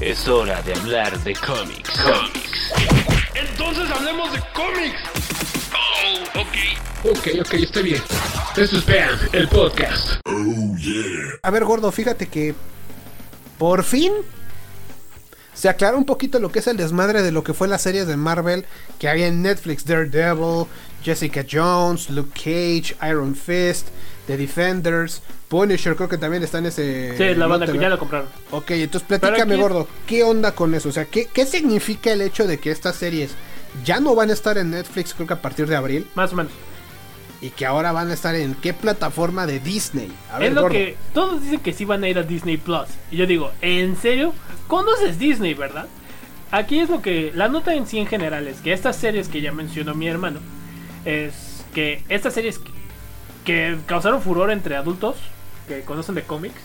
Es hora de hablar de cómics. Cómics. Entonces hablemos de cómics. Oh, ok. Ok, ok, está bien. Esto es Bam, el podcast. A ver, gordo, fíjate que por fin se aclara un poquito lo que es el desmadre de lo que fue la serie de Marvel que había en Netflix: Daredevil, Jessica Jones, Luke Cage, Iron Fist, The Defenders, Punisher, creo que también está en ese. Sí, la banda que ya la compraron. Ok, entonces platícame, aquí- gordo, ¿qué onda con eso? O sea, ¿qué, ¿qué significa el hecho de que estas series ya no van a estar en Netflix, creo que a partir de abril, Más o menos. Y que ahora van a estar en qué plataforma de Disney? A ver, es lo gordo. que todos dicen que sí van a ir a Disney Plus. Y yo digo, ¿en serio? Conoces Disney, ¿verdad? Aquí es lo que la nota en sí en general es que estas series que ya mencionó mi hermano es que estas series que, que causaron furor entre adultos que conocen de cómics,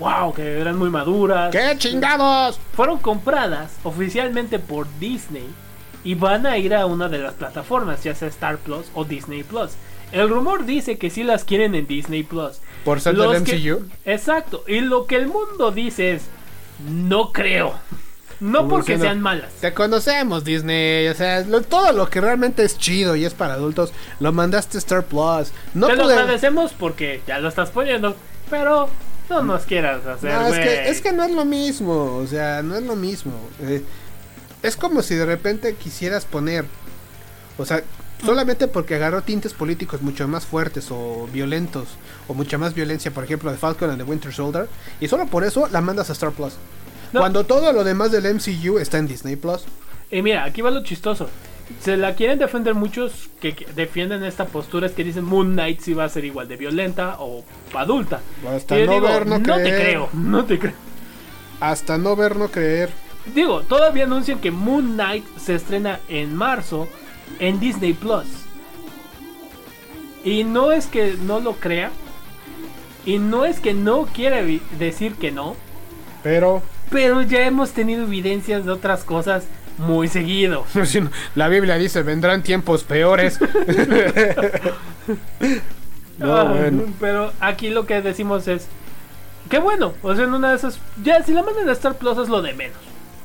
wow, que eran muy maduras, ¡Qué chingados! fueron compradas oficialmente por Disney y van a ir a una de las plataformas, ya sea Star Plus o Disney Plus. El rumor dice que sí las quieren en Disney Plus. Por ser del que- MCU. Exacto. Y lo que el mundo dice es, no creo. No porque sean malas. Te conocemos, Disney. O sea, lo- todo lo que realmente es chido y es para adultos, lo mandaste a Star Plus. No Te lo pude- agradecemos porque ya lo estás poniendo. Pero no nos quieras hacer, No, es que, es que no es lo mismo. O sea, no es lo mismo. Eh, es como si de repente quisieras poner. O sea, solamente porque agarró tintes políticos mucho más fuertes o violentos. O mucha más violencia, por ejemplo, de Falcon and the Winter Soldier. Y solo por eso la mandas a Star Plus. No. Cuando todo lo demás del MCU está en Disney Plus. Y mira, aquí va lo chistoso. Se la quieren defender muchos que que defienden esta postura, es que dicen Moon Knight sí va a ser igual de violenta o adulta. Hasta no digo, ver, no te creer". creo, no te creo. Hasta no ver, no creer. Digo, todavía anuncian que Moon Knight se estrena en marzo en Disney Plus. Y no es que no lo crea. Y no es que no quiera decir que no. Pero. Pero ya hemos tenido evidencias de otras cosas muy seguido. La Biblia dice: vendrán tiempos peores. No, Ah, bueno. Pero aquí lo que decimos es que bueno, o sea, en una de esas ya si la mandan a Star Plus es lo de menos.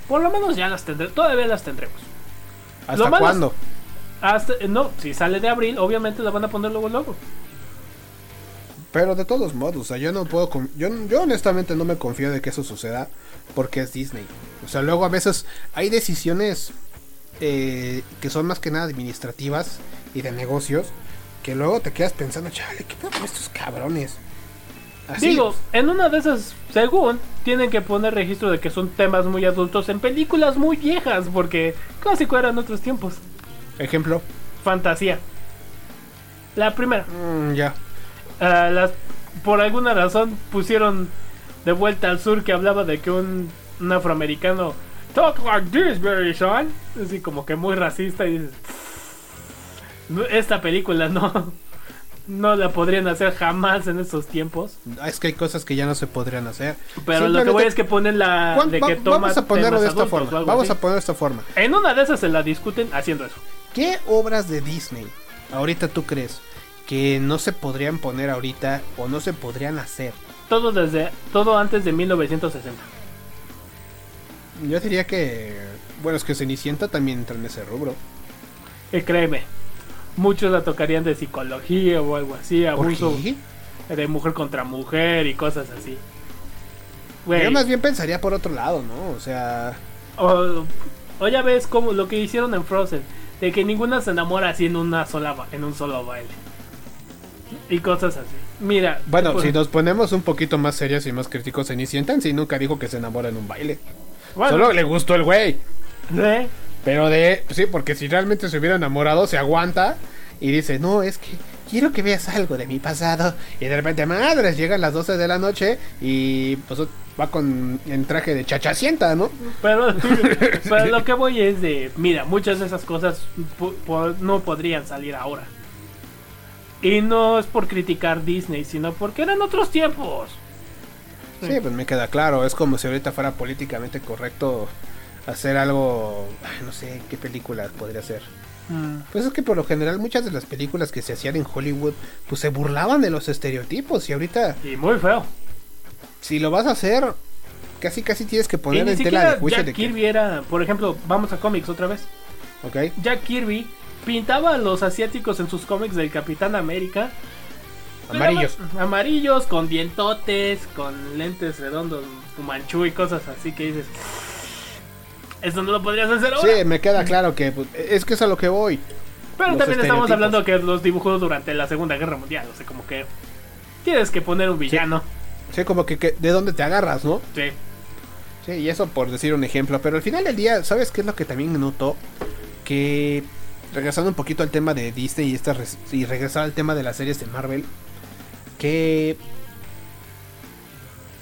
Por lo menos ya las tendré, todavía las tendremos. ¿Hasta cuándo? Hasta no, si sale de abril, obviamente la van a poner luego luego. Pero de todos modos, o sea, yo no puedo. Yo, yo honestamente no me confío de que eso suceda porque es Disney. O sea, luego a veces hay decisiones eh, que son más que nada administrativas y de negocios que luego te quedas pensando, chale, ¿qué pedo con estos cabrones? Así, Digo, en una de esas, según, tienen que poner registro de que son temas muy adultos en películas muy viejas, porque clásico eran otros tiempos. ejemplo. Fantasía. La primera. mm, ya. Ah, las, por alguna razón pusieron de vuelta al sur que hablaba de que un, un afroamericano talk like this, very son. Así como que muy racista y dices, "No, esta película no, no la podrían hacer jamás en estos tiempos. Es que hay cosas que ya no se podrían hacer. Pero lo que voy es que ponen la de que toma vamos a ponerlo de esta forma. Vamos así. a ponerlo de esta forma. En una de esas se la discuten haciendo eso. ¿Qué obras de Disney ahorita tú crees que no se podrían poner ahorita o no se podrían hacer? Todo desde todo antes de 1960. Yo diría que, bueno, es que Cenicienta también entra en ese rubro. Y créeme, muchos la tocarían de psicología o algo así, ¿Por abuso. de mujer contra mujer y cosas así. Güey, Yo más bien pensaría por otro lado, ¿no? O sea, o, o ya ves como lo que hicieron en Frozen, de que ninguna se enamora así en una sola en un solo baile. Y cosas así. Mira, bueno, por- si nos ponemos un poquito más serios y más críticos, Cenicienta en sí nunca dijo que se enamora en un baile. bueno, Solo le gustó el güey. ¿eh? Pero de. Sí, porque si realmente se hubiera enamorado, se aguanta y dice: No, es que quiero que veas algo de mi pasado. Y de repente, madres, llegan las 12 de la noche y pues va con en traje de chachacienta, ¿no? Pero, pero lo que voy es de, mira, muchas de esas cosas po- no podrían salir ahora. Y no es por criticar Disney, sino porque eran otros tiempos. Sí, pues me queda claro. Es como si ahorita fuera políticamente correcto hacer algo. no sé qué película podría ser. Mm, Pues es que por lo general muchas de las películas que se hacían en Hollywood pues se burlaban de los estereotipos y ahorita Y muy feo. si lo vas a hacer casi casi tienes que poner en tela de juicio Jack de que Kirby era, por ejemplo, vamos a cómics otra vez. ¿ok? Jack Kirby pintaba a los asiáticos en sus cómics del Capitán América. Amarillos. Amarillos, con dientotes, con lentes redondos, manchú y cosas así que dices. Eso no lo podrías hacer ahora. Sí, me queda claro que pues, es que es a lo que voy. Pero los también estamos hablando que los dibujó durante la Segunda Guerra Mundial. O sea, como que tienes que poner un villano. Sí, como que, que de dónde te agarras, ¿no? Sí. Sí, y eso por decir un ejemplo. Pero al final del día, ¿sabes qué es lo que también noto? Que regresando un poquito al tema de Disney y, esta y regresar al tema de las series de Marvel, que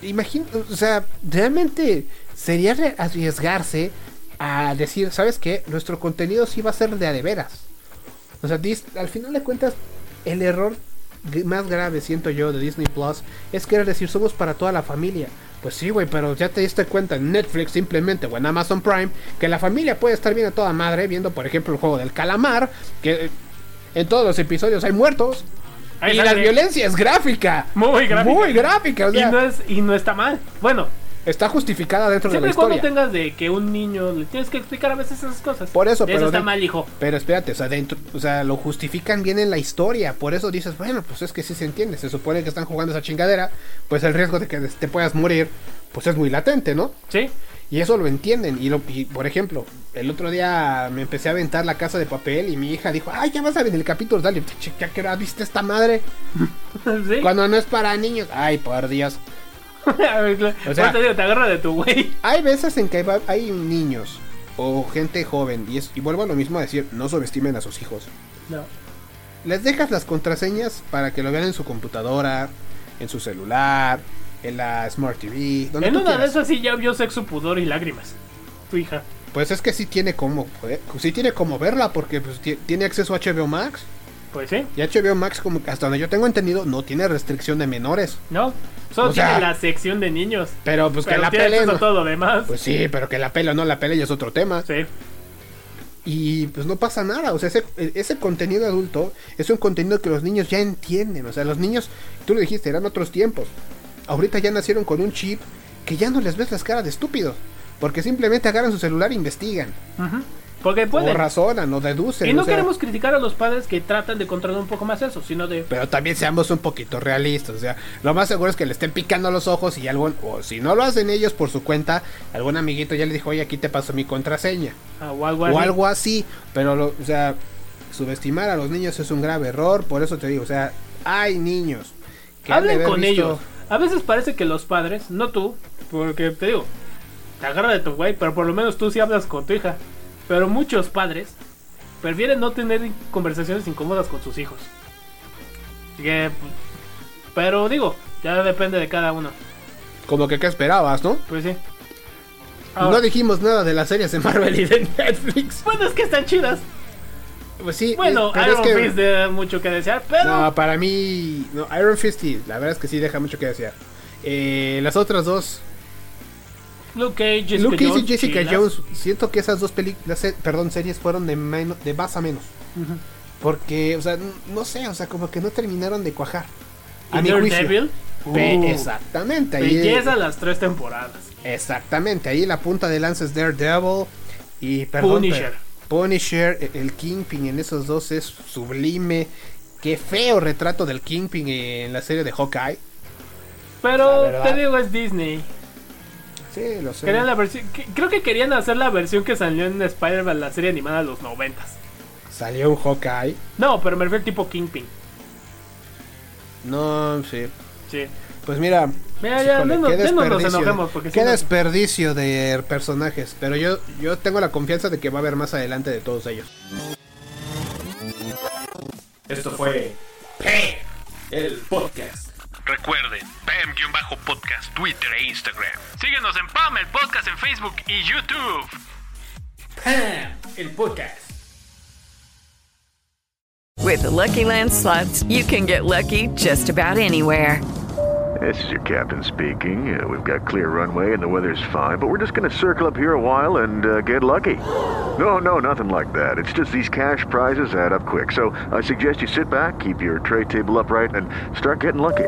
imagino, o sea, realmente sería arriesgarse a decir, ¿sabes qué? Nuestro contenido sí va a ser de a de veras. O sea, Dis- al final de cuentas, el error más grave, siento yo, de Disney Plus es querer decir somos para toda la familia. Pues sí, güey, pero ya te diste cuenta en Netflix simplemente o en Amazon Prime que la familia puede estar bien a toda madre viendo, por ejemplo, el juego del calamar, que eh, en todos los episodios hay muertos. Y la violencia es gráfica. Muy gráfica. Muy gráfica, o sea, y, no es, y no está mal. Bueno, está justificada dentro de siempre la y cuando historia. tengas de que un niño le tienes que explicar a veces esas cosas. Por eso, pero Eso está de- mal, hijo. Pero espérate, o sea, dentro, o sea, lo justifican bien en la historia. Por eso dices, bueno, pues es que sí se entiende. Se supone que están jugando esa chingadera. Pues el riesgo de que te puedas morir, pues es muy latente, ¿no? Sí. Y eso lo entienden. Y, lo, y, por ejemplo, el otro día me empecé a aventar la casa de papel y mi hija dijo, ay, ya vas a ver el capítulo, dale, ¿ya que viste esta madre? sí. Cuando no es para niños. Ay, por Dios. O sea- te digo, te agarra de tu güey. Hay veces en que hay, hay niños o gente joven, y, es, y vuelvo a lo mismo a decir, no subestimen a sus hijos. No. Les dejas las contraseñas para que lo vean en su computadora, en su celular, en la Smart TV, donde En tú una de esas sí ya vio sexo, pudor y lágrimas. Tu hija. Pues es que sí tiene como, poder- sí tiene como verla porque pues, ti- tiene acceso a HBO Max. Pues sí. Y HBO Max, como que hasta donde yo tengo entendido, no tiene restricción de menores. No. Solo O sea- tiene la sección de niños. Pero pues que la pele. no- todo demás. Pues sí, pero que la pele o no la pele ya es otro tema. sí. Y pues no pasa nada, o sea, ese, ese contenido adulto es un contenido que los niños ya entienden, o sea, los niños, tú lo dijiste, eran otros tiempos. Ahorita ya nacieron con un chip que ya no les ves las caras de estúpidos, porque simplemente agarran su celular e investigan. Porque pueden. o razonan, o deducen. Y no o sea, queremos criticar a los padres que tratan de controlar un poco más eso, sino de... Pero también seamos un poquito realistas, o sea, lo más seguro es que le estén picando los ojos y algún, o si no lo hacen ellos por su cuenta, algún amiguito ya le dijo, oye, aquí te paso mi contraseña. ah, o algo o así. algo así. Pero, lo- o sea, subestimar a los niños es un grave error. Por eso te digo, o sea, hay niños que Hablen con visto- ellos. A veces parece que los padres, no tú, porque te digo, te agarra de tu güey, pero por lo menos tú sí hablas con tu hija. Pero muchos padres prefieren no tener conversaciones incómodas con sus hijos. Así que, pero digo, ya depende de cada uno. Como que, ¿qué esperabas, no? Pues sí. no dijimos nada de las series de Marvel y de Netflix. bueno, es que están chidas. Pues sí, Bueno, eh, Iron es que- Fist da mucho que desear, pero... No, para mí, no, Iron Fist sí, la verdad es que sí deja mucho que desear. Eh, las otras dos, Luke Cage, Jessica Luke Cage Jones, y Jessica. Jones, siento que esas dos películas, perdón, series fueron de, menos, de más a menos. Porque, o sea, no sé, o sea, como que no terminaron de cuajar. A mi uh, exactamente. ahí- Belleza las tres temporadas. Exactamente, ahí la punta de lanza es Daredevil y perdón, Punisher. pero- Punisher, e- el Kingpin en esos dos es sublime. Qué feo retrato del Kingpin en la serie de Hawkeye. Pero te digo, es Disney. Sí, lo sé. Querían la versión, que- creo que querían hacer la versión que salió en Spider-Man, la serie animada de los noventas. Salió un Hawkeye. No, pero me refiero al tipo Kingpin. No, sí. Sí. Pues mira, Mira, ya, híjole, no, qué no nos enojemos porque qué si no- desperdicio de personajes. Pero yo, yo tengo la confianza de que va a haber más adelante de todos ellos. Esto fue el podcast. Recuerden, Pam-podcast, Twitter e Instagram. Síguenos en PAM, el podcast en Facebook y YouTube. El podcast. With the Lucky Land slots, you can get lucky just about anywhere. This is your captain speaking. Uh, we've got clear runway and the weather's fine, but we're just going to circle up here a while and uh, get lucky. No, no, nothing like that. It's just these cash prizes add up quick. So I suggest you sit back, keep your tray table upright, and start getting lucky.